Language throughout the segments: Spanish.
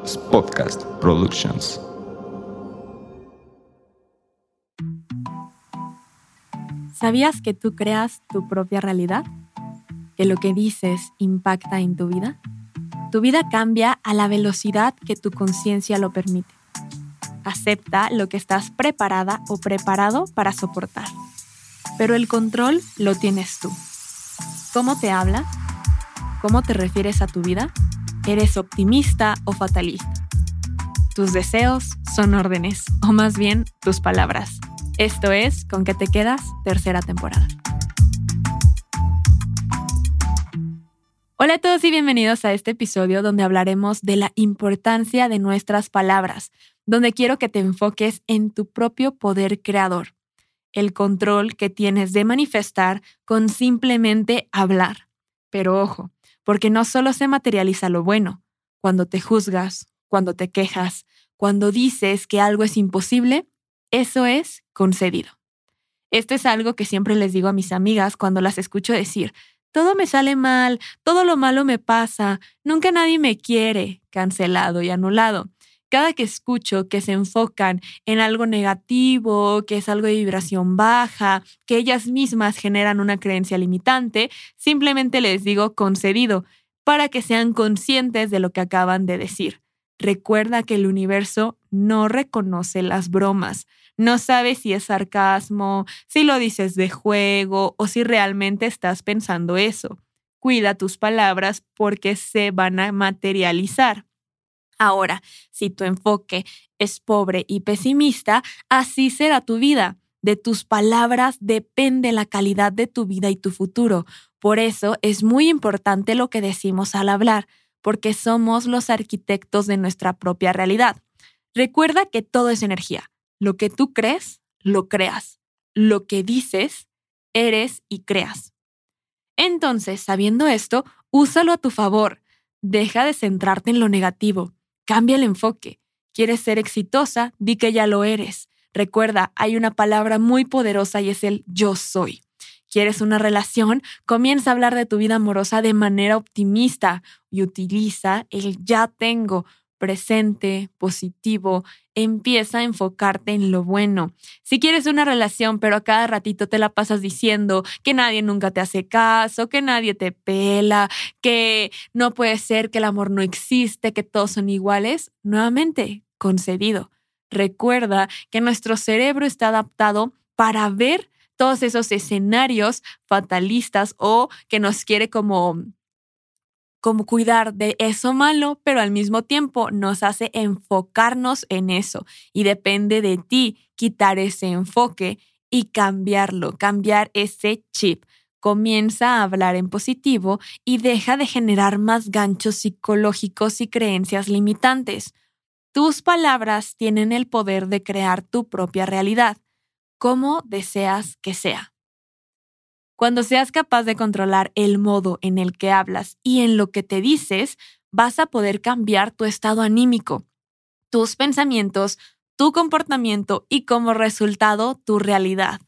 Podcast Productions. ¿Sabías que tú creas tu propia realidad? ¿Que lo que dices impacta en tu vida? Tu vida cambia a la velocidad que tu conciencia lo permite. Acepta lo que estás preparada o preparado para soportar. Pero el control lo tienes tú. ¿Cómo te hablas? ¿Cómo te refieres a tu vida? ¿Eres optimista o fatalista? Tus deseos son órdenes, o más bien tus palabras. Esto es Con qué te quedas, tercera temporada. Hola a todos y bienvenidos a este episodio donde hablaremos de la importancia de nuestras palabras, donde quiero que te enfoques en tu propio poder creador, el control que tienes de manifestar con simplemente hablar. Pero ojo, porque no solo se materializa lo bueno, cuando te juzgas, cuando te quejas, cuando dices que algo es imposible, eso es concedido. Esto es algo que siempre les digo a mis amigas cuando las escucho decir, todo me sale mal, todo lo malo me pasa, nunca nadie me quiere, cancelado y anulado. Cada que escucho que se enfocan en algo negativo, que es algo de vibración baja, que ellas mismas generan una creencia limitante, simplemente les digo concedido para que sean conscientes de lo que acaban de decir. Recuerda que el universo no reconoce las bromas, no sabe si es sarcasmo, si lo dices de juego o si realmente estás pensando eso. Cuida tus palabras porque se van a materializar. Ahora, si tu enfoque es pobre y pesimista, así será tu vida. De tus palabras depende la calidad de tu vida y tu futuro. Por eso es muy importante lo que decimos al hablar, porque somos los arquitectos de nuestra propia realidad. Recuerda que todo es energía. Lo que tú crees, lo creas. Lo que dices, eres y creas. Entonces, sabiendo esto, úsalo a tu favor. Deja de centrarte en lo negativo. Cambia el enfoque. ¿Quieres ser exitosa? Di que ya lo eres. Recuerda, hay una palabra muy poderosa y es el yo soy. ¿Quieres una relación? Comienza a hablar de tu vida amorosa de manera optimista y utiliza el ya tengo presente, positivo, empieza a enfocarte en lo bueno. Si quieres una relación, pero a cada ratito te la pasas diciendo que nadie nunca te hace caso, que nadie te pela, que no puede ser, que el amor no existe, que todos son iguales, nuevamente, concedido. Recuerda que nuestro cerebro está adaptado para ver todos esos escenarios fatalistas o que nos quiere como como cuidar de eso malo, pero al mismo tiempo nos hace enfocarnos en eso. Y depende de ti quitar ese enfoque y cambiarlo, cambiar ese chip. Comienza a hablar en positivo y deja de generar más ganchos psicológicos y creencias limitantes. Tus palabras tienen el poder de crear tu propia realidad, como deseas que sea. Cuando seas capaz de controlar el modo en el que hablas y en lo que te dices, vas a poder cambiar tu estado anímico, tus pensamientos, tu comportamiento y como resultado tu realidad.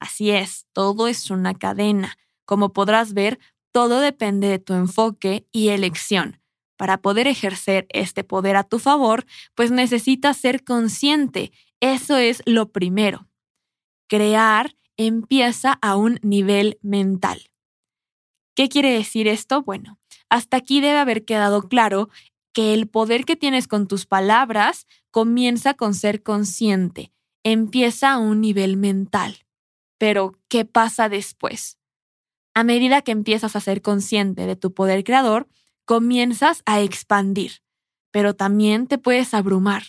Así es, todo es una cadena. Como podrás ver, todo depende de tu enfoque y elección. Para poder ejercer este poder a tu favor, pues necesitas ser consciente. Eso es lo primero. Crear empieza a un nivel mental. ¿Qué quiere decir esto? Bueno, hasta aquí debe haber quedado claro que el poder que tienes con tus palabras comienza con ser consciente, empieza a un nivel mental. Pero, ¿qué pasa después? A medida que empiezas a ser consciente de tu poder creador, comienzas a expandir, pero también te puedes abrumar.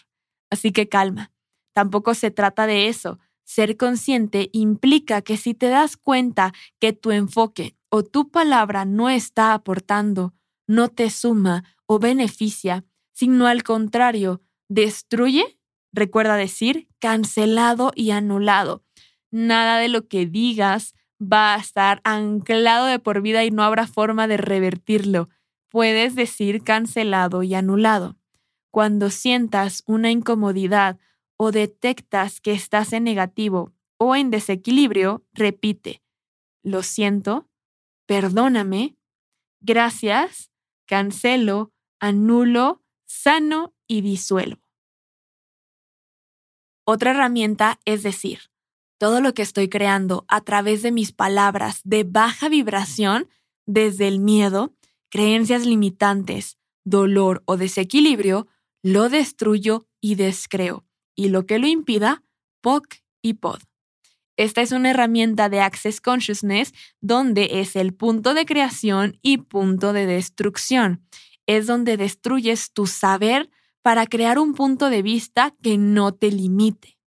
Así que calma, tampoco se trata de eso, ser consciente implica que si te das cuenta que tu enfoque o tu palabra no está aportando, no te suma o beneficia, sino al contrario, destruye, recuerda decir, cancelado y anulado. Nada de lo que digas va a estar anclado de por vida y no habrá forma de revertirlo. Puedes decir cancelado y anulado. Cuando sientas una incomodidad o detectas que estás en negativo o en desequilibrio, repite, lo siento, perdóname, gracias, cancelo, anulo, sano y disuelvo. Otra herramienta es decir, todo lo que estoy creando a través de mis palabras de baja vibración, desde el miedo, creencias limitantes, dolor o desequilibrio, lo destruyo y descreo, y lo que lo impida, POC y POD. Esta es una herramienta de Access Consciousness donde es el punto de creación y punto de destrucción. Es donde destruyes tu saber para crear un punto de vista que no te limite.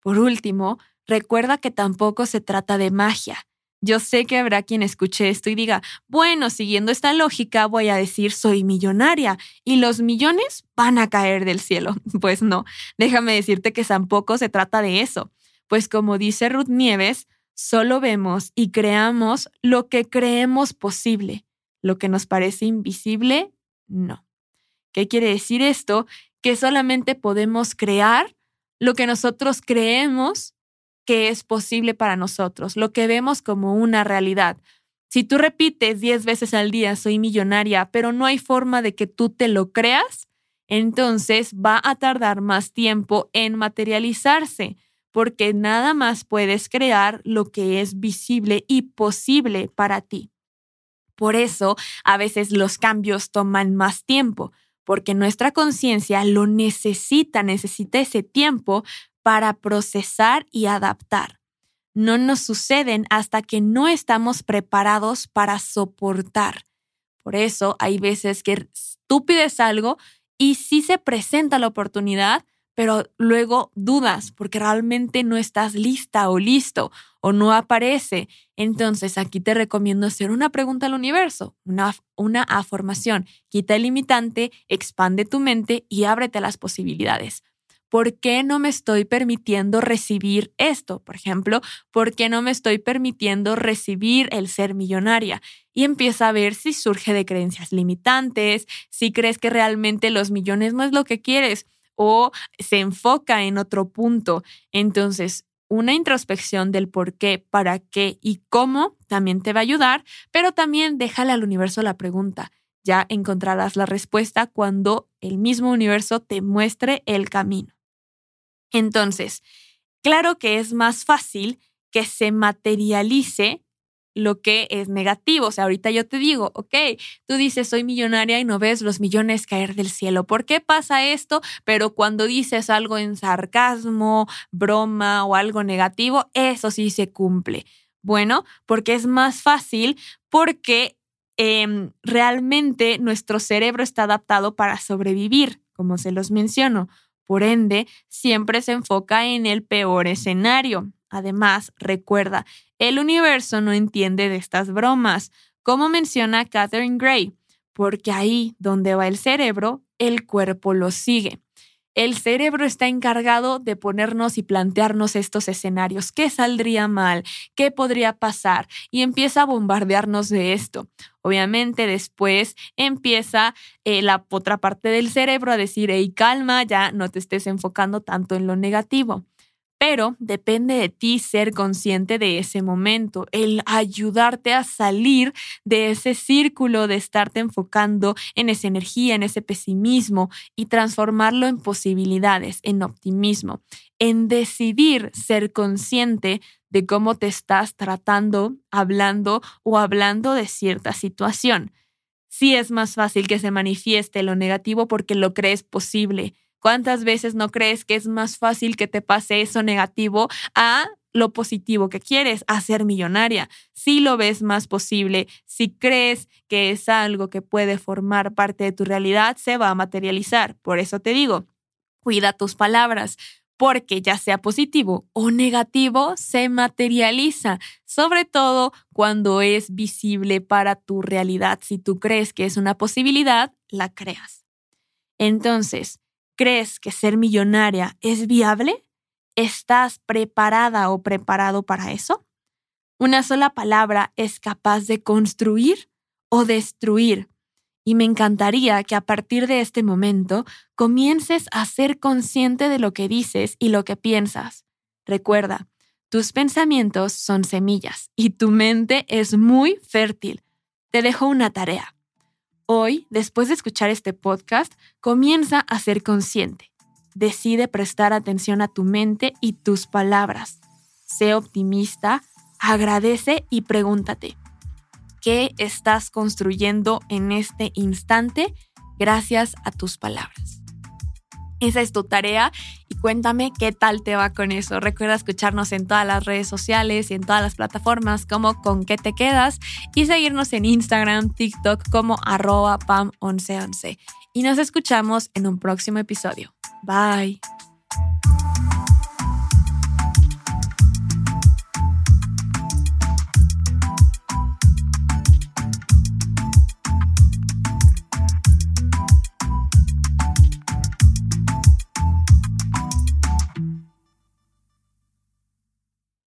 Por último, recuerda que tampoco se trata de magia. Yo sé que habrá quien escuche esto y diga, bueno, siguiendo esta lógica voy a decir soy millonaria y los millones van a caer del cielo. Pues no, déjame decirte que tampoco se trata de eso. Pues como dice Ruth Nieves, solo vemos y creamos lo que creemos posible. Lo que nos parece invisible, no. ¿Qué quiere decir esto? Que solamente podemos crear lo que nosotros creemos que es posible para nosotros, lo que vemos como una realidad. Si tú repites 10 veces al día soy millonaria, pero no hay forma de que tú te lo creas, entonces va a tardar más tiempo en materializarse porque nada más puedes crear lo que es visible y posible para ti. Por eso, a veces los cambios toman más tiempo, porque nuestra conciencia lo necesita, necesita ese tiempo para procesar y adaptar. No nos suceden hasta que no estamos preparados para soportar. Por eso hay veces que tú algo y sí se presenta la oportunidad, pero luego dudas porque realmente no estás lista o listo o no aparece. Entonces aquí te recomiendo hacer una pregunta al universo, una, una afirmación. Quita el limitante, expande tu mente y ábrete las posibilidades. ¿Por qué no me estoy permitiendo recibir esto? Por ejemplo, ¿por qué no me estoy permitiendo recibir el ser millonaria? Y empieza a ver si surge de creencias limitantes, si crees que realmente los millones no es lo que quieres o se enfoca en otro punto. Entonces, una introspección del por qué, para qué y cómo también te va a ayudar, pero también déjale al universo la pregunta. Ya encontrarás la respuesta cuando el mismo universo te muestre el camino. Entonces, claro que es más fácil que se materialice lo que es negativo. O sea, ahorita yo te digo, ok, tú dices soy millonaria y no ves los millones caer del cielo. ¿Por qué pasa esto? Pero cuando dices algo en sarcasmo, broma o algo negativo, eso sí se cumple. Bueno, porque es más fácil porque em, realmente nuestro cerebro está adaptado para sobrevivir, como se los menciono. Por ende, siempre se enfoca en el peor escenario. Además, recuerda, el universo no entiende de estas bromas, como menciona Catherine Gray, porque ahí donde va el cerebro, el cuerpo lo sigue. El cerebro está encargado de ponernos y plantearnos estos escenarios. ¿Qué saldría mal? ¿Qué podría pasar? Y empieza a bombardearnos de esto. Obviamente después empieza eh, la otra parte del cerebro a decir, hey, calma, ya no te estés enfocando tanto en lo negativo pero depende de ti ser consciente de ese momento, el ayudarte a salir de ese círculo de estarte enfocando en esa energía, en ese pesimismo y transformarlo en posibilidades, en optimismo, en decidir ser consciente de cómo te estás tratando, hablando o hablando de cierta situación. Sí es más fácil que se manifieste lo negativo porque lo crees posible, ¿Cuántas veces no crees que es más fácil que te pase eso negativo a lo positivo que quieres, a ser millonaria? Si lo ves más posible, si crees que es algo que puede formar parte de tu realidad, se va a materializar. Por eso te digo, cuida tus palabras, porque ya sea positivo o negativo, se materializa, sobre todo cuando es visible para tu realidad. Si tú crees que es una posibilidad, la creas. Entonces, ¿Crees que ser millonaria es viable? ¿Estás preparada o preparado para eso? Una sola palabra es capaz de construir o destruir. Y me encantaría que a partir de este momento comiences a ser consciente de lo que dices y lo que piensas. Recuerda, tus pensamientos son semillas y tu mente es muy fértil. Te dejo una tarea. Hoy, después de escuchar este podcast, comienza a ser consciente. Decide prestar atención a tu mente y tus palabras. Sé optimista, agradece y pregúntate, ¿qué estás construyendo en este instante gracias a tus palabras? Esa es tu tarea y cuéntame qué tal te va con eso. Recuerda escucharnos en todas las redes sociales y en todas las plataformas como con qué te quedas y seguirnos en Instagram, TikTok como arroba pam1111. Y nos escuchamos en un próximo episodio. Bye.